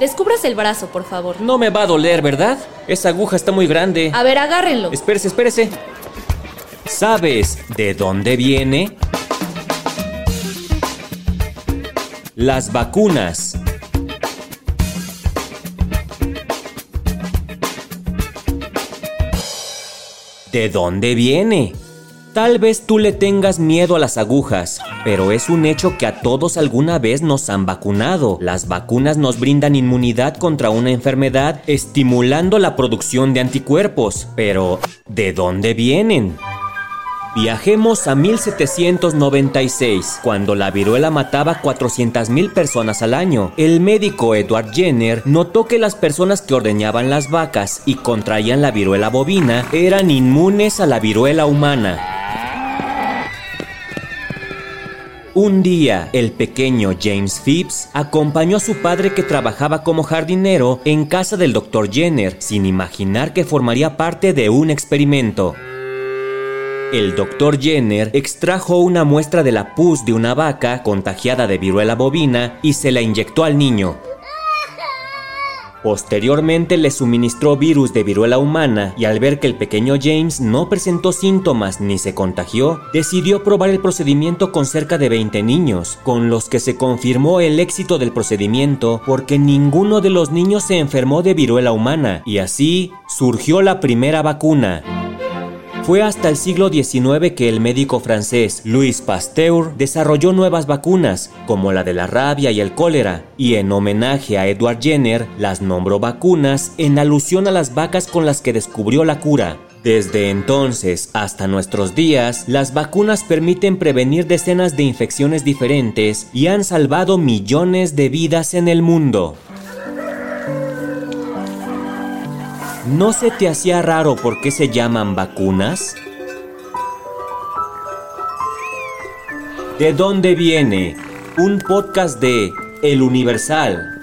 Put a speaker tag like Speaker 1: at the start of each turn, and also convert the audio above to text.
Speaker 1: Descubras el brazo, por favor.
Speaker 2: No me va a doler, ¿verdad? Esa aguja está muy grande.
Speaker 1: A ver, agárrenlo.
Speaker 2: Espérese, espérese. ¿Sabes de dónde viene? Las vacunas. ¿De dónde viene? Tal vez tú le tengas miedo a las agujas, pero es un hecho que a todos alguna vez nos han vacunado. Las vacunas nos brindan inmunidad contra una enfermedad, estimulando la producción de anticuerpos. Pero, ¿de dónde vienen? Viajemos a 1796, cuando la viruela mataba 400.000 personas al año. El médico Edward Jenner notó que las personas que ordeñaban las vacas y contraían la viruela bovina eran inmunes a la viruela humana. Un día, el pequeño James Phipps acompañó a su padre que trabajaba como jardinero en casa del Dr. Jenner, sin imaginar que formaría parte de un experimento. El doctor Jenner extrajo una muestra de la pus de una vaca contagiada de viruela bovina y se la inyectó al niño. Posteriormente le suministró virus de viruela humana y al ver que el pequeño James no presentó síntomas ni se contagió, decidió probar el procedimiento con cerca de 20 niños, con los que se confirmó el éxito del procedimiento porque ninguno de los niños se enfermó de viruela humana y así surgió la primera vacuna. Fue hasta el siglo XIX que el médico francés Louis Pasteur desarrolló nuevas vacunas, como la de la rabia y el cólera, y en homenaje a Edward Jenner las nombró vacunas en alusión a las vacas con las que descubrió la cura. Desde entonces hasta nuestros días, las vacunas permiten prevenir decenas de infecciones diferentes y han salvado millones de vidas en el mundo. ¿No se te hacía raro por qué se llaman vacunas? ¿De dónde viene? Un podcast de El Universal.